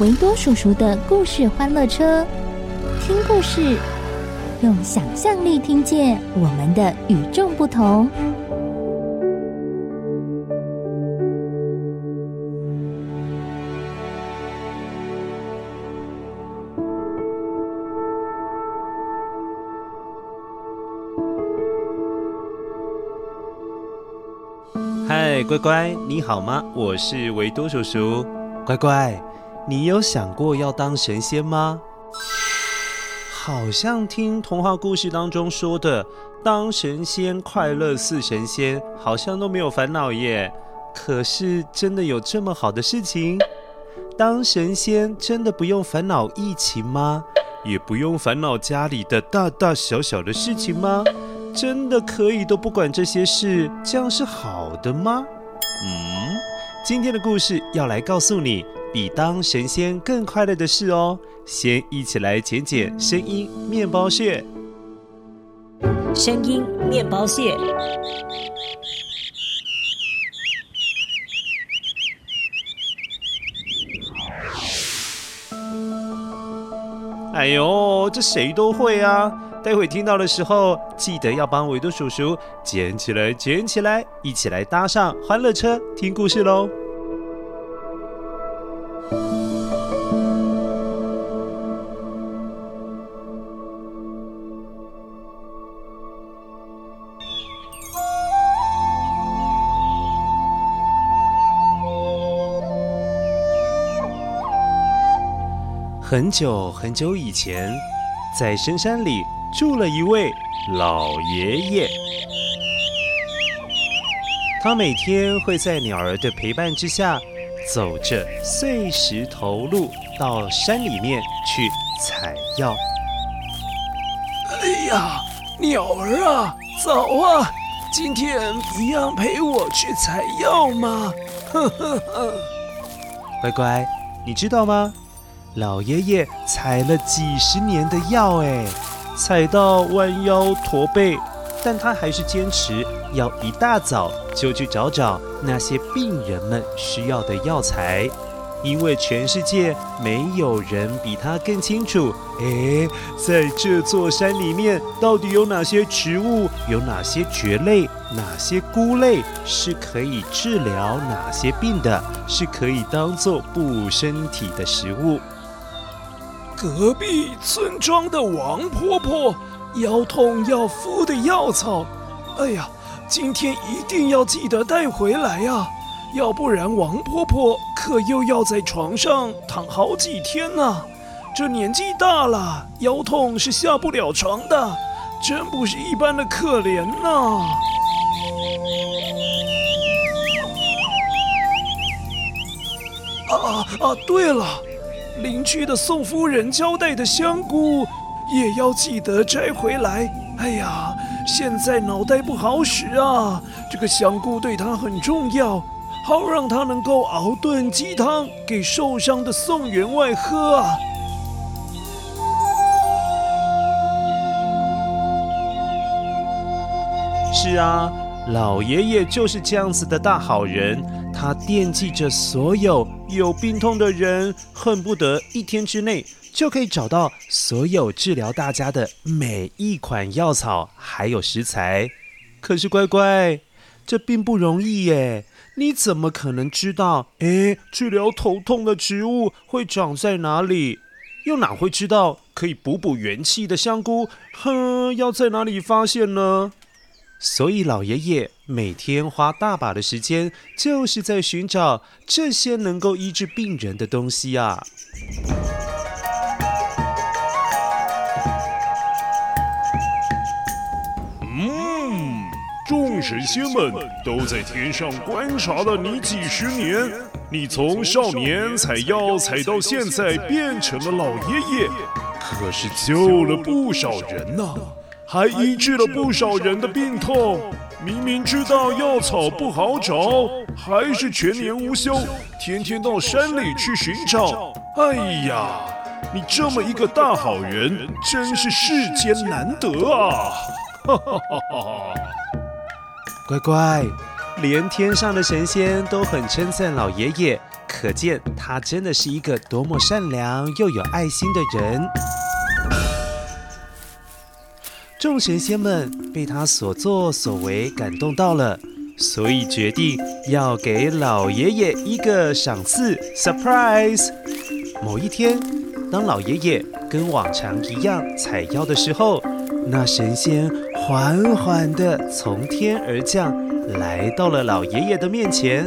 维多叔叔的故事欢乐车，听故事，用想象力听见我们的与众不同。嗨，乖乖，你好吗？我是维多叔叔。乖乖，你有想过要当神仙吗？好像听童话故事当中说的，当神仙快乐似神仙，好像都没有烦恼耶。可是真的有这么好的事情？当神仙真的不用烦恼疫情吗？也不用烦恼家里的大大小小的事情吗？真的可以都不管这些事，这样是好的吗？嗯，今天的故事要来告诉你，比当神仙更快乐的事哦。先一起来剪剪声音面包屑。声音面包屑。哎呦，这谁都会啊！待会听到的时候，记得要帮维多叔叔捡起来，捡起来，一起来搭上欢乐车听故事喽！很久很久以前，在深山里。住了一位老爷爷，他每天会在鸟儿的陪伴之下，走着碎石头路到山里面去采药。哎呀，鸟儿啊，早啊，今天一样陪我去采药吗？呵呵呵。乖乖，你知道吗？老爷爷采了几十年的药，哎。采到弯腰驼背，但他还是坚持要一大早就去找找那些病人们需要的药材，因为全世界没有人比他更清楚。诶，在这座山里面，到底有哪些植物，有哪些蕨类，哪些菇类是可以治疗哪些病的，是可以当做补身体的食物。隔壁村庄的王婆婆腰痛要敷的药草，哎呀，今天一定要记得带回来呀，要不然王婆婆可又要在床上躺好几天呢。这年纪大了，腰痛是下不了床的，真不是一般的可怜呐。啊啊啊！对了。邻居的宋夫人交代的香菇，也要记得摘回来。哎呀，现在脑袋不好使啊，这个香菇对她很重要，好让她能够熬炖鸡汤给受伤的宋员外喝啊。是啊，老爷爷就是这样子的大好人。他惦记着所有有病痛的人，恨不得一天之内就可以找到所有治疗大家的每一款药草，还有食材。可是乖乖，这并不容易耶！你怎么可能知道？诶，治疗头痛的植物会长在哪里？又哪会知道可以补补元气的香菇？哼，要在哪里发现呢？所以老爷爷每天花大把的时间，就是在寻找这些能够医治病人的东西啊。嗯，众神仙们都在天上观察了你几十年，你从少年采药采到现在变成了老爷爷，可是救了不少人呐、啊。还医治了不少人的病痛，明明知道药草不好找，还是全年无休，天天到山里去寻找。哎呀，你这么一个大好人，真是世间难得啊！哈哈哈哈哈！乖乖，连天上的神仙都很称赞老爷爷，可见他真的是一个多么善良又有爱心的人。众神仙们被他所作所为感动到了，所以决定要给老爷爷一个赏赐 surprise。某一天，当老爷爷跟往常一样采药的时候，那神仙缓缓地从天而降，来到了老爷爷的面前。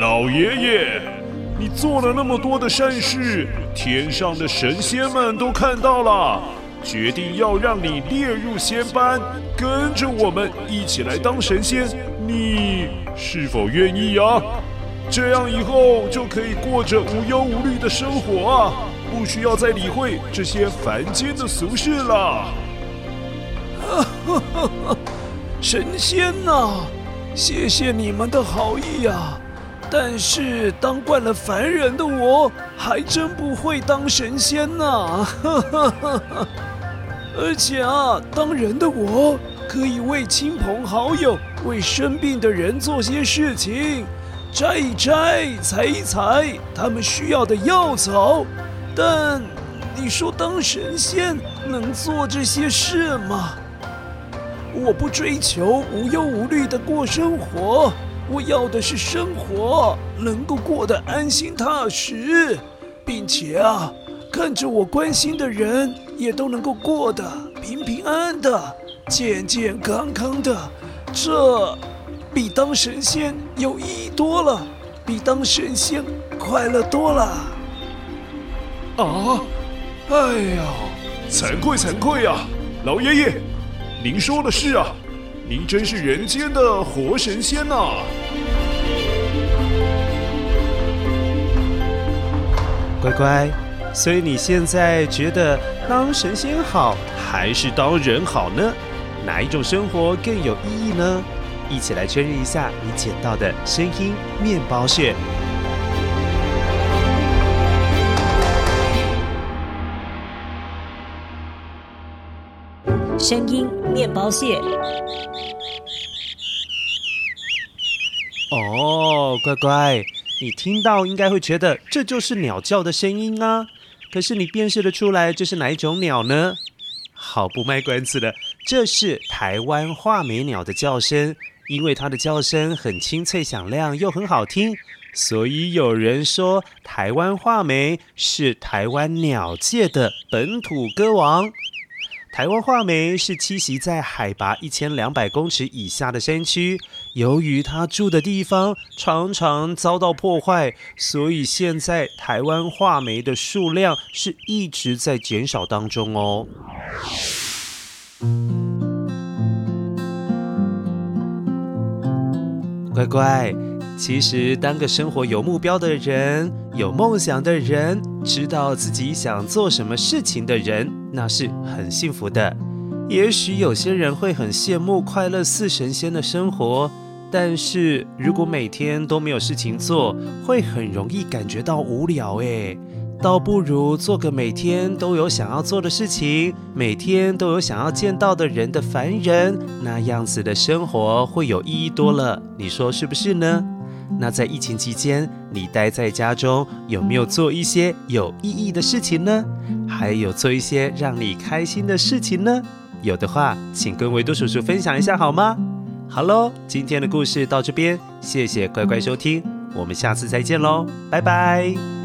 老爷爷，你做了那么多的善事，天上的神仙们都看到了。决定要让你列入仙班，跟着我们一起来当神仙，你是否愿意啊？这样以后就可以过着无忧无虑的生活啊，不需要再理会这些凡间的俗事了。哈哈哈！神仙呐、谢谢你们的好意啊！但是当惯了凡人的我，还真不会当神仙呐、哈哈哈哈。而且啊，当人的我可以为亲朋好友、为生病的人做些事情，摘一摘、采一采他们需要的药草。但你说当神仙能做这些事吗？我不追求无忧无虑的过生活，我要的是生活能够过得安心踏实，并且啊。看着我关心的人也都能够过得平平安安的、健健康康的，这比当神仙有意义多了，比当神仙快乐多了。啊！哎呀，惭愧惭愧呀，老爷爷，您说的是啊，您真是人间的活神仙呐、啊！乖乖。所以你现在觉得当神仙好，还是当人好呢？哪一种生活更有意义呢？一起来确认一下你捡到的声音面包屑。声音面包屑。哦，乖乖，你听到应该会觉得这就是鸟叫的声音啊。可是你辨识得出来这是哪一种鸟呢？好，不卖关子了，这是台湾画眉鸟的叫声。因为它的叫声很清脆响亮又很好听，所以有人说台湾画眉是台湾鸟界的本土歌王。台湾画眉是栖息在海拔一千两百公尺以下的山区，由于它住的地方常常遭到破坏，所以现在台湾画眉的数量是一直在减少当中哦。乖乖。其实，当个生活有目标的人、有梦想的人、知道自己想做什么事情的人，那是很幸福的。也许有些人会很羡慕快乐似神仙的生活，但是如果每天都没有事情做，会很容易感觉到无聊诶。倒不如做个每天都有想要做的事情，每天都有想要见到的人的凡人，那样子的生活会有意义多了。你说是不是呢？那在疫情期间，你待在家中有没有做一些有意义的事情呢？还有做一些让你开心的事情呢？有的话，请跟维多叔叔分享一下好吗？好喽，今天的故事到这边，谢谢乖乖收听，我们下次再见喽，拜拜。